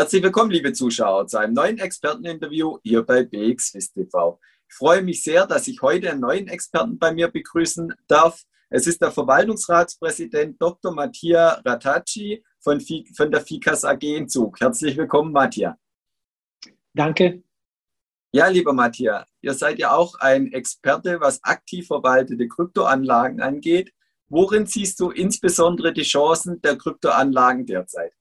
Herzlich willkommen, liebe Zuschauer, zu einem neuen Experteninterview hier bei BXWIST TV. Ich freue mich sehr, dass ich heute einen neuen Experten bei mir begrüßen darf. Es ist der Verwaltungsratspräsident Dr. Mattia Ratacci von, von der FICAS AG in Zug. Herzlich willkommen, Mattia. Danke. Ja, lieber Mattia, ihr seid ja auch ein Experte, was aktiv verwaltete Kryptoanlagen angeht. Worin siehst du insbesondere die Chancen der Kryptoanlagen derzeit?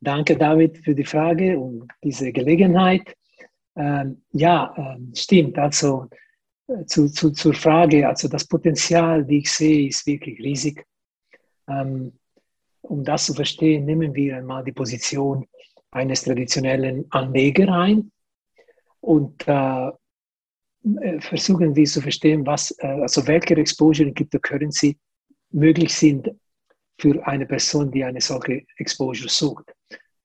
Danke, David, für die Frage und diese Gelegenheit. Ähm, ja, ähm, stimmt. Also äh, zu, zu, zur Frage, also das Potenzial, die ich sehe, ist wirklich riesig. Ähm, um das zu verstehen, nehmen wir einmal die Position eines traditionellen Anlegers ein und äh, äh, versuchen wir zu verstehen, was, äh, also welche Exposure in Cryptocurrency möglich sind für eine Person, die eine solche Exposure sucht.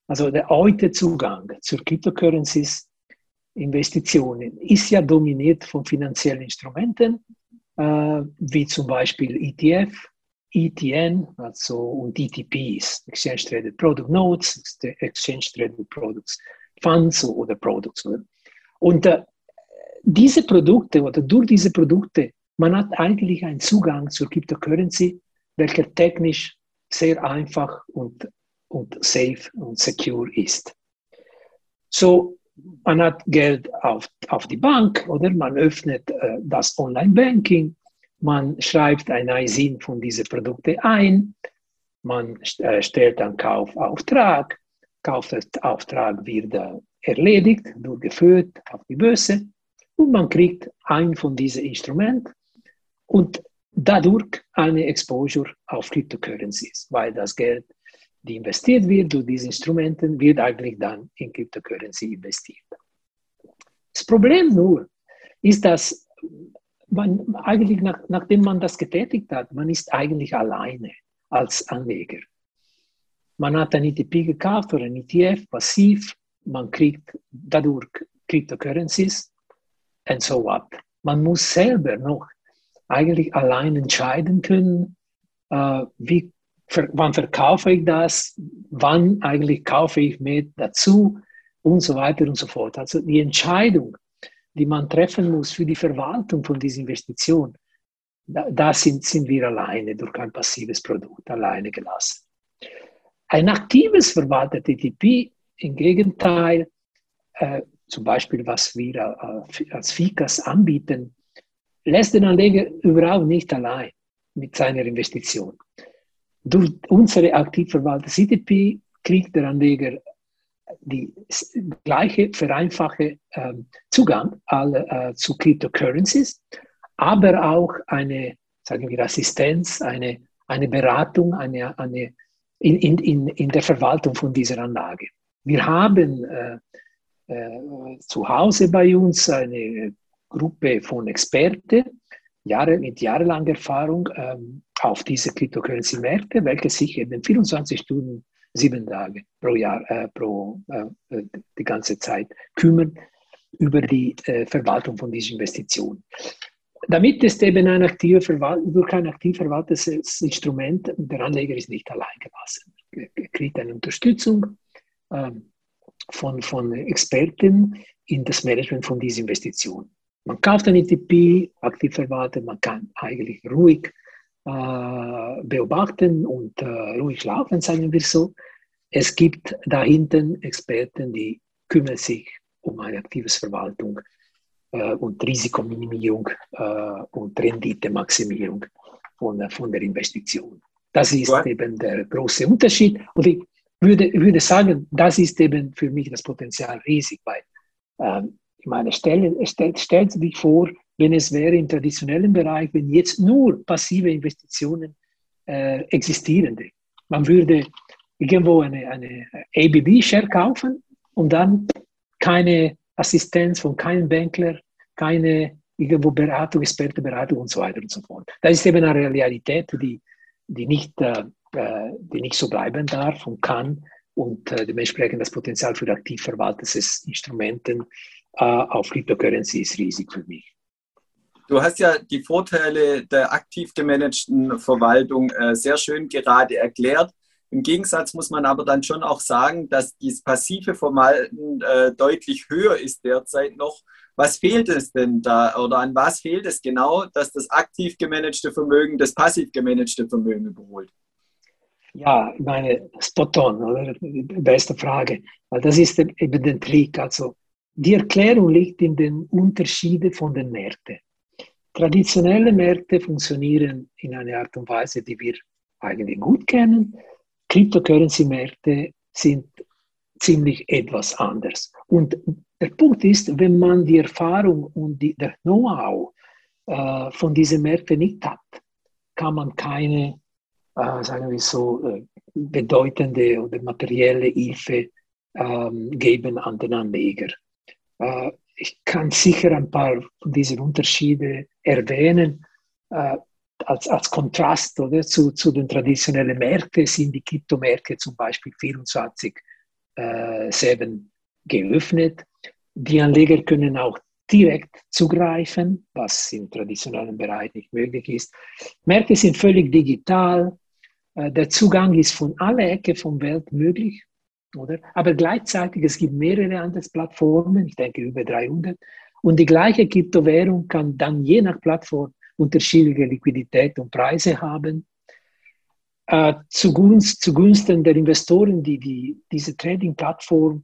Also der heute Zugang zur Cryptocurrencies, Investitionen, ist ja dominiert von finanziellen Instrumenten, äh, wie zum Beispiel ETF, ETN, also und ETPs, Exchange Traded Product Notes, Exchange Traded Products Funds oder Products. Und äh, diese Produkte oder durch diese Produkte, man hat eigentlich einen Zugang zur Cryptocurrency, welcher technisch sehr einfach und und safe und secure ist. So, man hat Geld auf, auf die Bank oder? Man öffnet äh, das Online-Banking, man schreibt ein ISIN von diesen Produkten ein, man äh, stellt einen Kaufauftrag, Kaufauftrag wird äh, erledigt, durchgeführt auf die Börse. Und man kriegt ein von diesen Instrumenten und dadurch eine Exposure auf Cryptocurrencies, weil das Geld die investiert wird durch diese Instrumente, wird eigentlich dann in Cryptocurrency investiert. Das Problem nur ist, dass man eigentlich, nach, nachdem man das getätigt hat, man ist eigentlich alleine als Anleger. Man hat ein ETP gekauft oder ein ETF passiv, man kriegt dadurch Cryptocurrencies and so what. Man muss selber noch eigentlich allein entscheiden können, äh, wie wann verkaufe ich das, wann eigentlich kaufe ich mit dazu und so weiter und so fort. Also die Entscheidung, die man treffen muss für die Verwaltung von dieser Investition, da, da sind, sind wir alleine durch ein passives Produkt, alleine gelassen. Ein aktives verwaltetes ETP, im Gegenteil, äh, zum Beispiel was wir äh, als FICAS anbieten, lässt den Anleger überhaupt nicht allein mit seiner Investition. Durch unsere aktiv verwaltete CDP kriegt der Anleger die gleiche vereinfachte äh, Zugang alle, äh, zu Cryptocurrencies, aber auch eine, sagen wir, Assistenz, eine, eine Beratung eine, eine in, in, in der Verwaltung von dieser Anlage. Wir haben äh, äh, zu Hause bei uns eine Gruppe von Experten, Jahre, mit jahrelanger Erfahrung ähm, auf diese Cryptocurrency-Märkte, welche sich eben 24 Stunden, sieben Tage pro Jahr, äh, pro äh, äh, die ganze Zeit kümmern über die äh, Verwaltung von diesen Investitionen. Damit ist eben ein aktiv durch ein aktiv verwaltetes Instrument, der Anleger ist nicht allein gelassen. Er kriegt eine Unterstützung ähm, von, von Experten in das Management von diesen Investitionen. Man kauft ein ETP, aktiv verwaltet, man kann eigentlich ruhig äh, beobachten und äh, ruhig laufen, sagen wir so. Es gibt da hinten Experten, die kümmern sich um eine aktive Verwaltung äh, und Risikominimierung äh, und Renditemaximierung von, von der Investition. Das ist What? eben der große Unterschied. Und ich würde, würde sagen, das ist eben für mich das Potenzial riesig, weil ähm, ich meine, stell, stell, stellt sich vor, wenn es wäre im traditionellen Bereich, wenn jetzt nur passive Investitionen äh, existierende. Man würde irgendwo eine, eine ABB-Share kaufen und dann keine Assistenz von keinem Bankler, keine irgendwo Beratung, Expertenberatung und so weiter und so fort. Das ist eben eine Realität, die, die, nicht, äh, die nicht so bleiben darf und kann und äh, dementsprechend das Potenzial für aktiv verwaltetes Instrumenten auf Cryptocurrency ist riesig für mich. Du hast ja die Vorteile der aktiv gemanagten Verwaltung äh, sehr schön gerade erklärt. Im Gegensatz muss man aber dann schon auch sagen, dass das passive Verhalten äh, deutlich höher ist derzeit noch. Was fehlt es denn da oder an was fehlt es genau, dass das aktiv gemanagte Vermögen das passiv gemanagte Vermögen überholt? Ja, ich meine, spot on, oder? Beste Frage. Weil das ist eben der Trick. Also, die Erklärung liegt in den Unterschieden von den Märkten. Traditionelle Märkte funktionieren in einer Art und Weise, die wir eigentlich gut kennen. Cryptocurrency-Märkte sind ziemlich etwas anders. Und der Punkt ist, wenn man die Erfahrung und die, der Know-how äh, von diesen Märkten nicht hat, kann man keine, äh, sagen wir so, äh, bedeutende oder materielle Hilfe ähm, geben an den Anleger. Äh, ich kann sicher ein paar von diesen Unterschieden erwähnen. Äh, als, als Kontrast oder, zu, zu den traditionellen Märkten sind die Kryptomärkte zum Beispiel 24 äh, 7 geöffnet. Die Anleger können auch direkt zugreifen, was im traditionellen Bereich nicht möglich ist. Märkte sind völlig digital. Der Zugang ist von aller Ecke von Welt möglich. Oder? Aber gleichzeitig, es gibt mehrere Handelsplattformen, ich denke über 300, und die gleiche Kryptowährung kann dann je nach Plattform unterschiedliche Liquidität und Preise haben. Äh, zugunst, zugunsten der Investoren, die, die diese Trading-Plattform,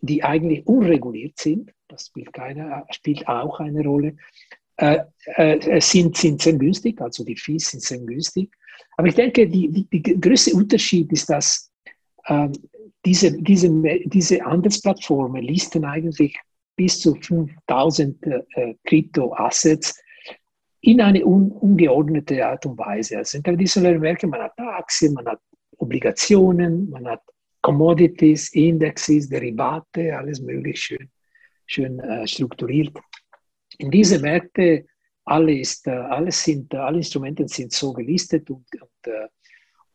die eigentlich unreguliert sind, das spielt, keine, spielt auch eine Rolle, äh, äh, sind, sind sehr günstig, also die Fees sind sehr günstig. Aber ich denke, die größte Unterschied ist, dass äh, diese, diese, diese Handelsplattformen listen eigentlich bis zu 5000 äh, Krypto-Assets in eine un ungeordnete Art und Weise. Also in traditionellen Märkten, man hat Aktien, man hat Obligationen, man hat Commodities, Indexes, Derivate, alles möglich schön, schön äh, strukturiert. In diese Märkte alle ist, äh, alles sind, äh, alle Instrumente sind so gelistet und, und, äh,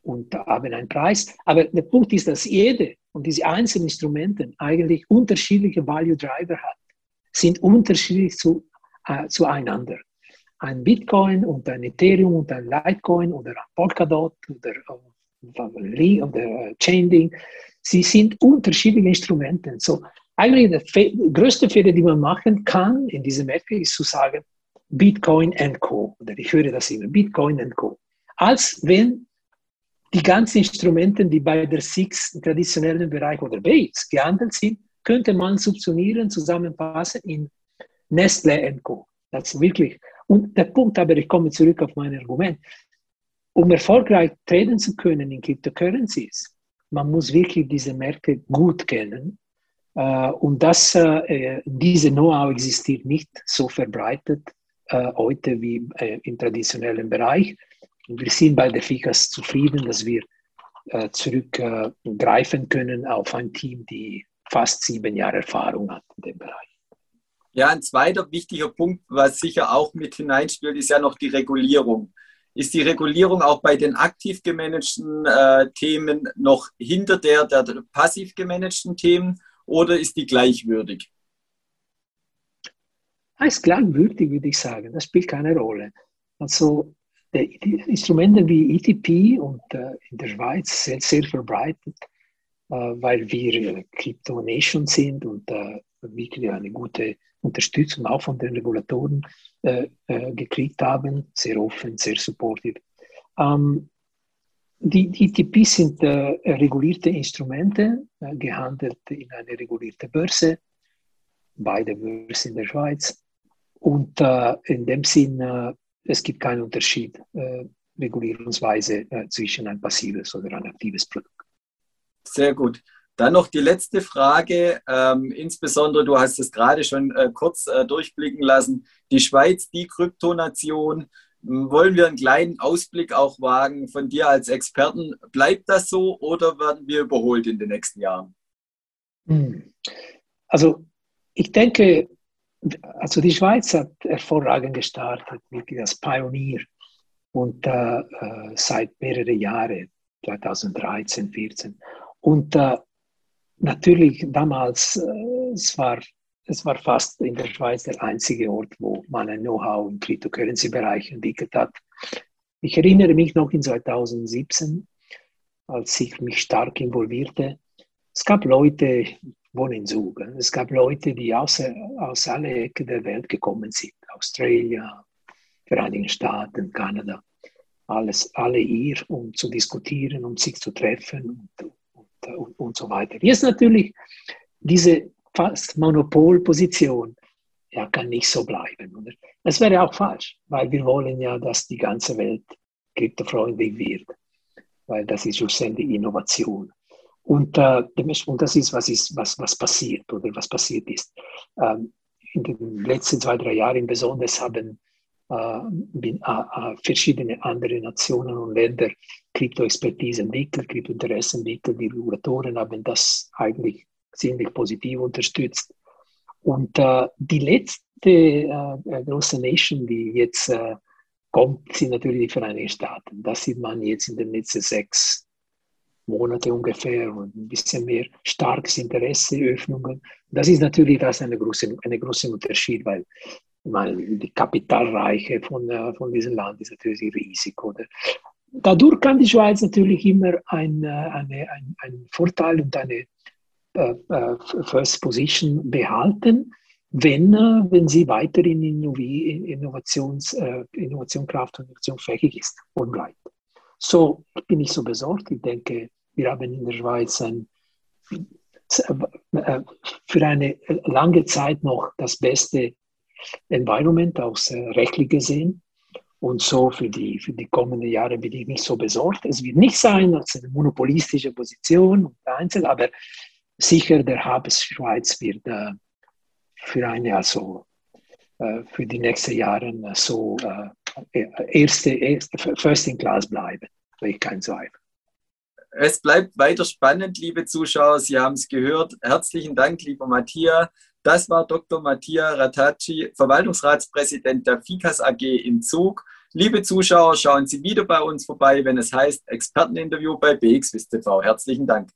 und haben einen Preis. Aber der Punkt ist, dass jede und diese einzelnen Instrumente eigentlich unterschiedliche Value Driver hat, sind unterschiedlich zu, äh, zueinander ein Bitcoin und ein Ethereum und ein Litecoin oder ein Polkadot oder, äh, oder äh, Chainlink. Sie sind unterschiedliche Instrumente. So, eigentlich der größte Fehler, den man machen kann in diesem Märkte, ist zu sagen, Bitcoin and Co. Oder ich höre das immer, Bitcoin and Co. Als wenn die ganzen Instrumente, die bei der SIX traditionellen Bereich oder Base gehandelt sind, könnte man subsumieren, zusammenfassen in Nestle Co. Das wirklich und der Punkt aber, ich komme zurück auf mein Argument, um erfolgreich traden zu können in Cryptocurrencies, man muss wirklich diese Märkte gut kennen. Äh, und das, äh, diese Know-how existiert nicht so verbreitet äh, heute wie im traditionellen Bereich. Und wir sind bei der FICAS zufrieden, dass wir zurückgreifen können auf ein Team, die fast sieben Jahre Erfahrung hat in dem Bereich. Ja, ein zweiter wichtiger Punkt, was sicher auch mit hineinspielt, ist ja noch die Regulierung. Ist die Regulierung auch bei den aktiv gemanagten äh, Themen noch hinter der, der, passiv gemanagten Themen oder ist die gleichwürdig? ist gleichwürdig, würde ich sagen. Das spielt keine Rolle. Also Instrumente wie ETP und äh, in der Schweiz sind sehr verbreitet, äh, weil wir Crypto Nation sind und äh, wirklich eine gute Unterstützung auch von den Regulatoren äh, äh, gekriegt haben, sehr offen, sehr supportive. Ähm, die, ETP sind äh, regulierte Instrumente, äh, gehandelt in eine regulierte Börse, beide Börsen in der Schweiz. Und äh, in dem Sinn, äh, es gibt keinen Unterschied regulierungsweise zwischen ein passives oder ein aktives Produkt. Sehr gut. Dann noch die letzte Frage, ähm, insbesondere, du hast es gerade schon äh, kurz äh, durchblicken lassen, die Schweiz, die Kryptonation. Wollen wir einen kleinen Ausblick auch wagen von dir als Experten? Bleibt das so oder werden wir überholt in den nächsten Jahren? Hm. Also ich denke, also die Schweiz hat hervorragend gestartet, wirklich als Pionier und äh, äh seit mehreren Jahren, 2013, 2014. Und äh, natürlich damals, äh, es, war, es war fast in der Schweiz der einzige Ort, wo man ein Know-how im Cryptocurrency-Bereich entwickelt hat. Ich erinnere mich noch in 2017, als ich mich stark involvierte. Es gab Leute, wohnen in Zug, es gab Leute, die aus, aus alle Ecken der Welt gekommen sind. Australien, Vereinigten Staaten, Kanada. Alles, alle hier, um zu diskutieren, um sich zu treffen und, und, und, und so weiter. Jetzt natürlich diese fast Monopolposition ja, kann nicht so bleiben. Oder? Das wäre auch falsch, weil wir wollen ja, dass die ganze Welt kryptofreundlich wird, weil das ist schlussendlich Innovation. Und, äh, und das ist, was, ist was, was passiert oder was passiert ist. Ähm, in den letzten zwei, drei Jahren besonders haben äh, bin, äh, äh, verschiedene andere Nationen und Länder Kryptoexpertise entwickelt, Kryptointeresse entwickelt. Die Regulatoren haben das eigentlich ziemlich positiv unterstützt. Und äh, die letzte äh, große Nation, die jetzt äh, kommt, sind natürlich die Vereinigten Staaten. Das sieht man jetzt in den letzten sechs Monaten ungefähr und ein bisschen mehr starkes Interesse, Öffnungen. Das ist natürlich das eine große, eine große Unterschied, weil meine, die Kapitalreiche von, äh, von diesem Land ist natürlich riesig. Oder? Dadurch kann die Schweiz natürlich immer ein, äh, eine, ein, einen Vorteil und eine äh, äh, First Position behalten, wenn, wenn sie weiterhin Innovations, Innovationskraft und innovationsfähig ist und bleibt. So bin ich so besorgt. Ich denke, wir haben in der Schweiz ein, für eine lange Zeit noch das beste Environment aus äh, rechtlich gesehen. Und so für die, für die kommenden Jahre bin ich nicht so besorgt. Es wird nicht sein als eine monopolistische Position und Einzel, aber sicher der Hub Schweiz wird äh, für eine, also äh, für die nächsten Jahre so äh, erste, erste, first in class bleiben. Ich keinen Zweifel. Es bleibt weiter spannend, liebe Zuschauer. Sie haben es gehört. Herzlichen Dank, lieber Matthias. Das war Dr. Mattia Ratacci, Verwaltungsratspräsident der FICAS AG in Zug. Liebe Zuschauer, schauen Sie wieder bei uns vorbei, wenn es heißt Experteninterview bei BXWIST TV. Herzlichen Dank.